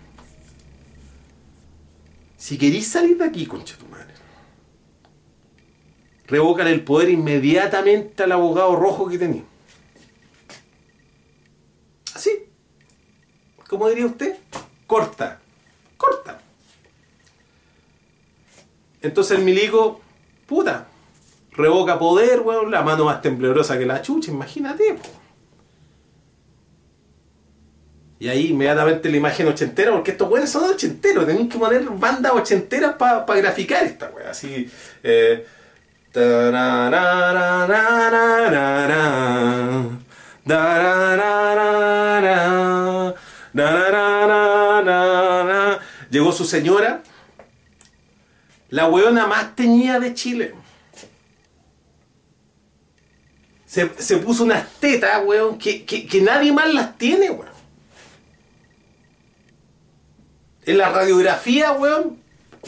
si queréis salir de aquí, conchetumare, revocan el poder inmediatamente al abogado rojo que tenía. Así. ¿Cómo diría usted? Corta. Corta. Entonces el milico, puta, revoca poder, weón, la mano más temblorosa que la chucha, imagínate. Y ahí inmediatamente la imagen ochentera, porque estos weones son ochenteros, tenéis que poner bandas ochenteras para graficar esta wea. Así. Eh. Llegó su señora, la weona más teñida de Chile. Se, se puso unas tetas, weón, que, que, que nadie más las tiene, weón. En la radiografía, weón,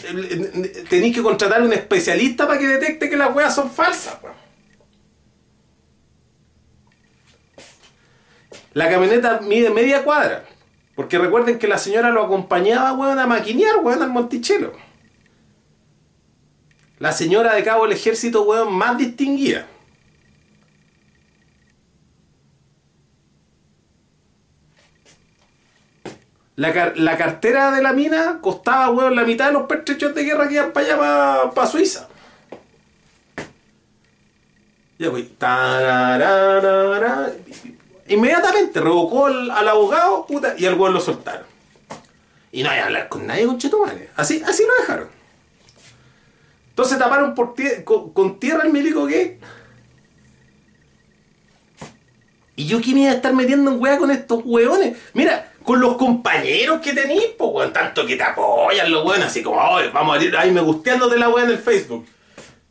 el- el- tenéis que contratar a un especialista para que detecte que las weas son falsas, weón. La camioneta mide media cuadra. Porque recuerden que la señora lo acompañaba, weón, a maquinear, weón, al Monticello. La señora de cabo del ejército, weón, más distinguida. La, car- la cartera de la mina costaba, weón, la mitad de los pertrechos de guerra que iban para allá, para Suiza. Ya, pues. Inmediatamente revocó al, al abogado y al weón lo soltaron. Y no hay que hablar con nadie, con Chetumare. Así, así lo dejaron. Entonces taparon por tie- con, tierra el milico gay. Y yo me iba a estar metiendo en weá con estos weones. Mira, con los compañeros que tenéis, pues weón, tanto que te apoyan los weones, así como, "Ay, vamos a ir ahí me gusteando de la weá en el Facebook.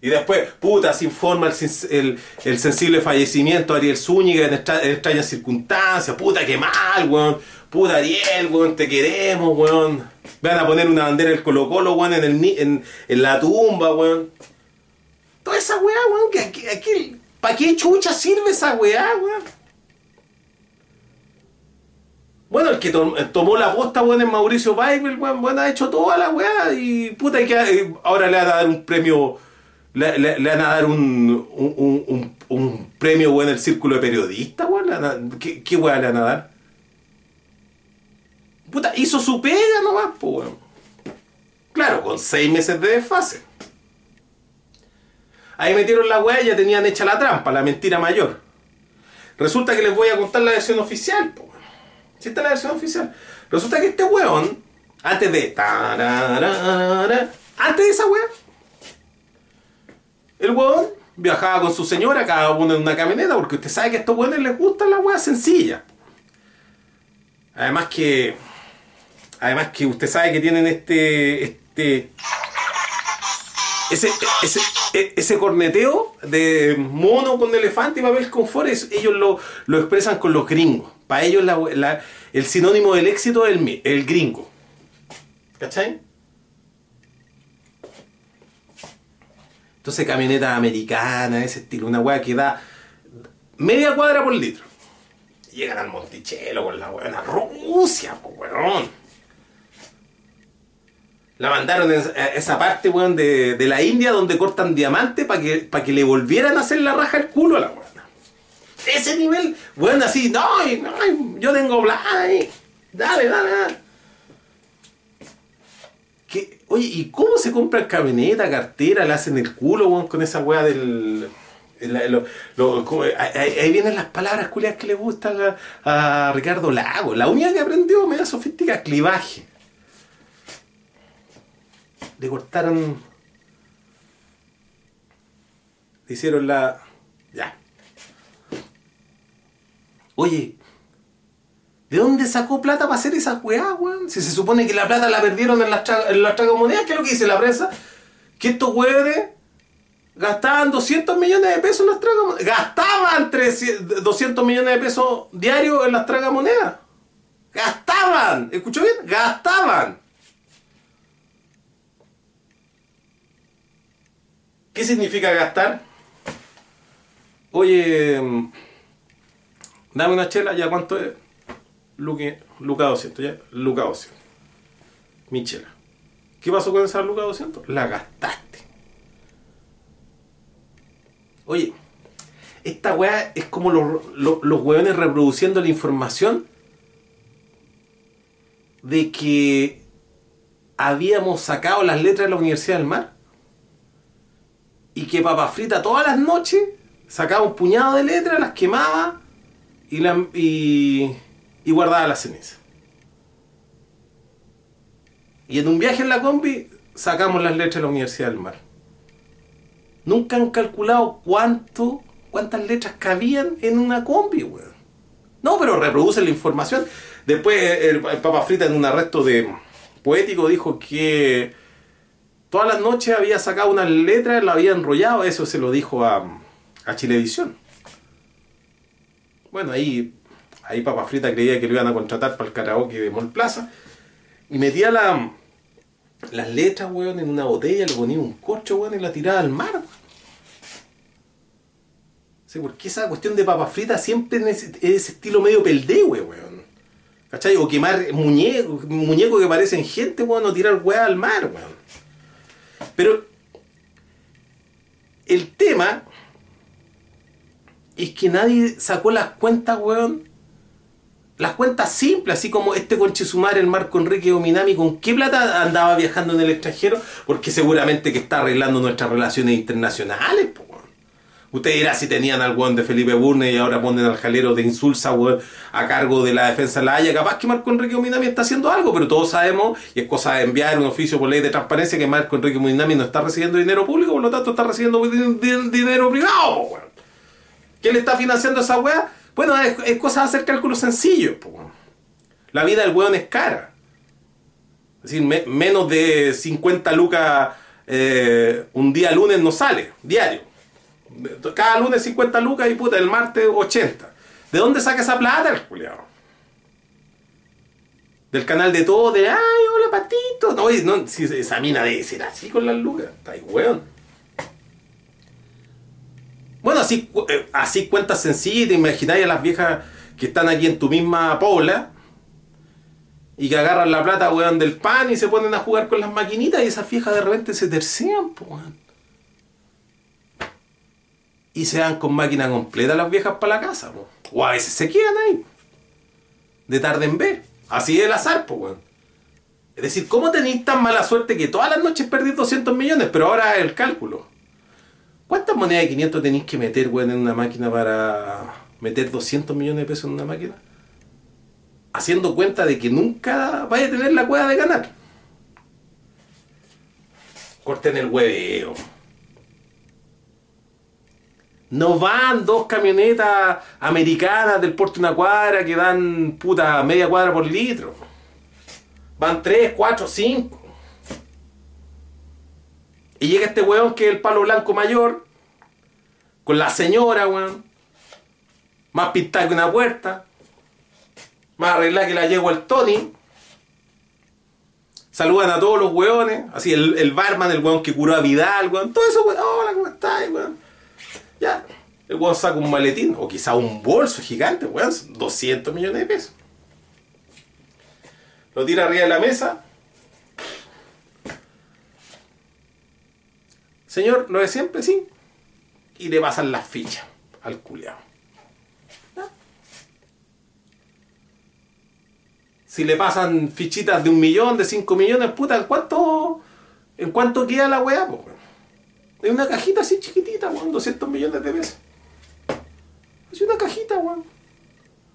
Y después, puta, se informa el, el- sensible fallecimiento de Ariel Zúñiga en, extra- en extrañas circunstancias. Puta, qué mal, weón. Puta, Ariel, weón, te queremos, weón. Van a poner una bandera del Colo Colo, weón, en, el, en, en la tumba, weón. Toda esa weá, weón, que aquí, aquí- ¿para qué chucha sirve esa weá, weón? Bueno, el que to- tomó la posta, weón, es Mauricio Weibel, weón, weón, ha hecho toda la weá y puta, y que eh, ahora le van a dar un premio, le, le- van a dar un, un, un, premio, weón, en el círculo de periodistas, weón, ¿qué, qué weá le van a dar? Puta, hizo su pega nomás, pues, weón. Claro, con seis meses de desfase. Ahí metieron la weá y ya tenían hecha la trampa, la mentira mayor. Resulta que les voy a contar la versión oficial, pues. Si esta es la versión oficial. Resulta que este weón, antes de. Antes de esa weá, el weón viajaba con su señora, cada uno en una camioneta, porque usted sabe que a estos weones les gusta la weá sencilla. Además que. Además que usted sabe que tienen este. este. Ese, ese, e- ese corneteo de mono con elefante y papel con flores, ellos lo, lo expresan con los gringos. Para ellos la- la- el sinónimo del éxito es el, el gringo. ¿Cachai? Entonces camioneta americana, ese estilo, una weá que da media cuadra por litro. Llegan al Monticello con la weá, Rusia, weón. La mandaron a esa parte, weón, de, de la India donde cortan diamante para que, pa' que le volvieran a hacer la raja al culo a la weón. Ese nivel, weón, así, no, yo tengo bla, y- dale, dale, dale. Oye, ¿y cómo se compran camioneta, cartera, le hacen el culo, con esa weá del... ahí, vienen las palabras culias que le gustan a, a Ricardo Lago. La única que aprendió media sofística, clivaje. Le cortaron... Le hicieron la... Ya. Oye, ¿de dónde sacó plata para hacer esa weá, weón? Si se supone que la plata la perdieron en las, tra- en las tragamonedas, ¿qué es lo que dice la prensa? Que estos weones gastaban 200 millones de pesos en las tragamonedas. Gastaban 300 200 millones de pesos diarios en las tragamonedas. Gastaban. ¿Escuchó bien? Gastaban. ¿Qué significa gastar? Oye, mm, dame una chela, ¿ya cuánto es? Luque- Luca 200, ya, Luca 200. Mi chela. ¿Qué pasó con esa Luca 200? La gastaste. Oye, esta weá es como los, los, los weones reproduciendo la información de que habíamos sacado las letras de la Universidad del Mar y que Papa Frita todas las noches sacaba un puñado de letras, las quemaba y, la- y, y guardaba la ceniza. Y en un viaje en la combi sacamos las letras de la Universidad del Mar. Nunca han calculado cuánto, cuántas letras cabían en una combi, weón. No, pero reproducen la información. Después el, el Papa Frita en un arresto de poético dijo que todas las noches había sacado unas letras, la había enrollado, eso se lo dijo a, a Chilevisión. Bueno, ahí, ahí Papa Frita creía que lo iban a contratar para el karaoke de Mall Plaza. Y metía la, las letras, weón, en una botella, le ponía un corcho, weón, y la tiraba al mar, weón. Sí, porque esa cuestión de papa frita siempre en ese, estilo medio peldehue, weón. ¿Cachai? O quemar muñecos muñecos que parecen gente, weón, o tirar weá al mar, weón. Pero el tema es que nadie sacó las cuentas, weón. Las cuentas simples, así como este conchesumar, el Marco Enrique Ominami, ¿con qué plata andaba viajando en el extranjero? Porque seguramente que está arreglando nuestras relaciones internacionales, po. Usted dirá si tenían al weón de Felipe Burne y ahora ponen al jalero de Insulsa, weón, a cargo de la defensa de la Haya. Capaz que Marco Enrique Ominami está haciendo algo, pero todos sabemos, y es cosa de enviar un oficio por ley de transparencia, que Marco Enrique Ominami no está recibiendo dinero público, por lo tanto está recibiendo din- din- dinero privado, weón. ¿Quién le está financiando esa weá? Bueno, es, cosa de hacer cálculos sencillos, po. La vida del weón es cara. Es decir, me- menos de 50 lucas eh, un día lunes no sale, diario. Cada lunes 50 lucas y puta, el martes 80. ¿De dónde saca esa plata el culiao? Del canal de todo, de ay, hola patito. No, no, si esa mina debe ser así con las lucas. Está ahí, weón. Bueno, así, eh, así cuentas sencillas, te imagináis a las viejas que están aquí en tu misma pobla y que agarran la plata, weón, del pan y se ponen a jugar con las maquinitas y esas viejas de repente se tercian, po, weón. Y se dan con máquina completa las viejas para la casa, po. O a veces se quedan ahí. De tarde en vez. Así es el azar, po, weón. Es decir, ¿cómo tenéis tan mala suerte que todas las noches perdís 200 millones? Pero ahora el cálculo. ¿Cuántas monedas de 500 tenéis que meter, weón, en una máquina para meter 200 millones de pesos en una máquina? Haciendo cuenta de que nunca vaya a tener la cueva de ganar. Corten el hueveo. No van dos camionetas americanas del porte de una cuadra que dan puta media cuadra por litro. Van tres, cuatro, cinco. Y llega este weón que es el palo blanco mayor, con la señora, weón, más pintada que una puerta, más arreglada que la yegua el Tony. Saludan a todos los weones, así el, el barman, el weón que curó a Vidal, weón, todo eso, weón, hola, ¿cómo estás, weón? Ya, el weón saca un maletín, o quizá un bolso gigante, weón, 200 millones de pesos. Lo tira arriba de la mesa. Señor, lo de siempre, sí. Y le pasan las fichas al culiao. Si le pasan fichitas de un millón, de cinco millones, puta, ¿en cuánto, en cuánto queda la weá? Po? Es una cajita así chiquitita, weón, 200 millones de pesos. Es una cajita, weón.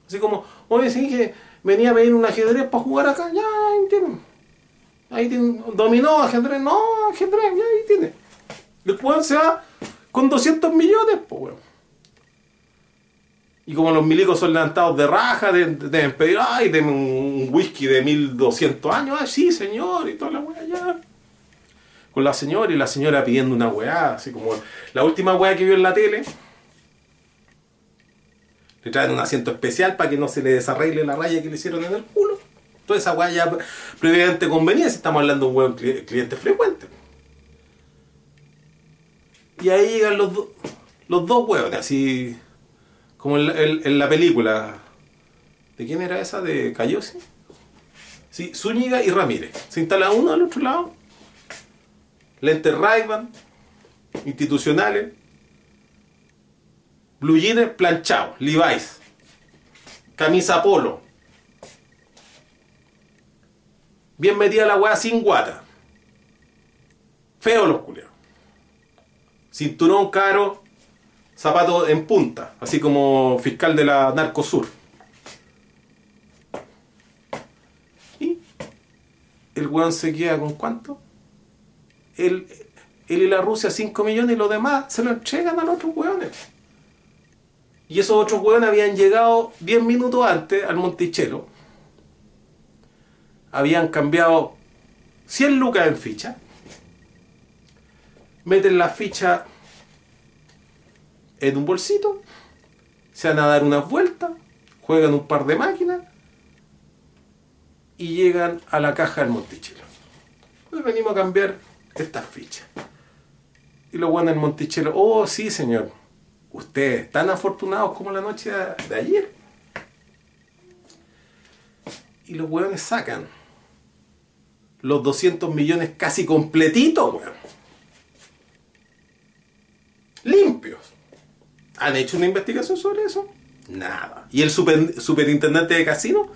Así como, oye, sí que venía a pedir un ajedrez para jugar acá, ya, ahí tiene. Ahí tiene, dominó, ajedrez, no, ajedrez, ya ahí tiene. Weón se va con 200 millones, pues, weón. Y como los milicos son levantados de raja, deben, deben pedir, ay, denme un whisky de 1200 años, ay, sí, señor, y toda la weá, ya. Con la señora y la señora pidiendo una weá, así como la última weá que vio en la tele. Le traen un asiento especial para que no se le desarregle la raya que le hicieron en el culo. Toda esa weá ya previamente convenía si estamos hablando de un buen cliente frecuente. Y ahí llegan los, do- los dos hueones, así como en la, película. ¿De quién era esa? ¿De Cayosi? Sí, Zúñiga y Ramírez. Se instala uno al otro lado. Lentes ray institucionales. Blue jeans planchados, Levi's. Camisa polo. Bien metida la weá sin guata. Feo los culiados. Cinturón caro, zapato en punta, así como fiscal de la Narcosur. Y el weón se queda con cuánto? Él, él y la Rusia 5 millones y los demás se lo entregan a los otros weones. Y esos otros weones habían llegado 10 minutos antes al Monticello. Habían cambiado 100 lucas en ficha. Meten la ficha en un bolsito. Se van a dar unas vueltas. Juegan un par de máquinas. Y llegan a la caja del Monticello. Pues venimos a cambiar estas fichas. Y los buenos del Monticello, oh sí señor, ustedes tan afortunados como la noche de, de ayer. Y los hueones sacan los 200 millones casi completitos, weón. Limpios. ¿Han hecho una investigación sobre eso? Nada. ¿Y el super- superintendente de casino?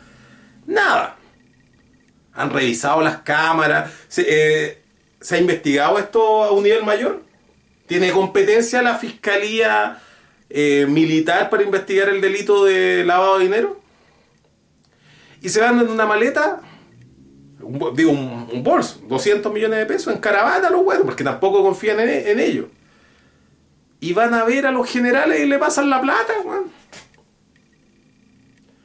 Nada. ¿Han revisado las cámaras? ¿Se, eh, ¿se ha investigado esto a un nivel mayor? ¿Tiene competencia la fiscalía eh, militar para investigar el delito de lavado de dinero? Y se van en una maleta, un digo, un, bolso, 200 millones de pesos en caravana los huevos, porque tampoco confían en ellos. Y van a ver a los generales y le pasan la plata, weón.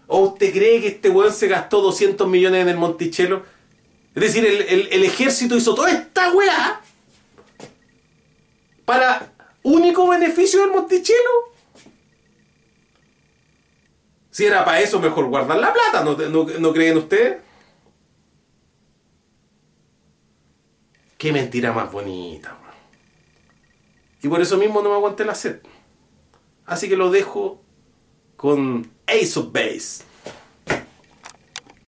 ¿O usted cree que este weón se gastó 200 millones en el Monticello? Es decir, el, el- ejército hizo toda esta weá para único beneficio del Monticello. Si era para eso, mejor guardar la plata, ¿no, no, creen ustedes? Qué mentira más bonita. Y por eso mismo no me aguanté la sed. Así que lo dejo con Ace of Base.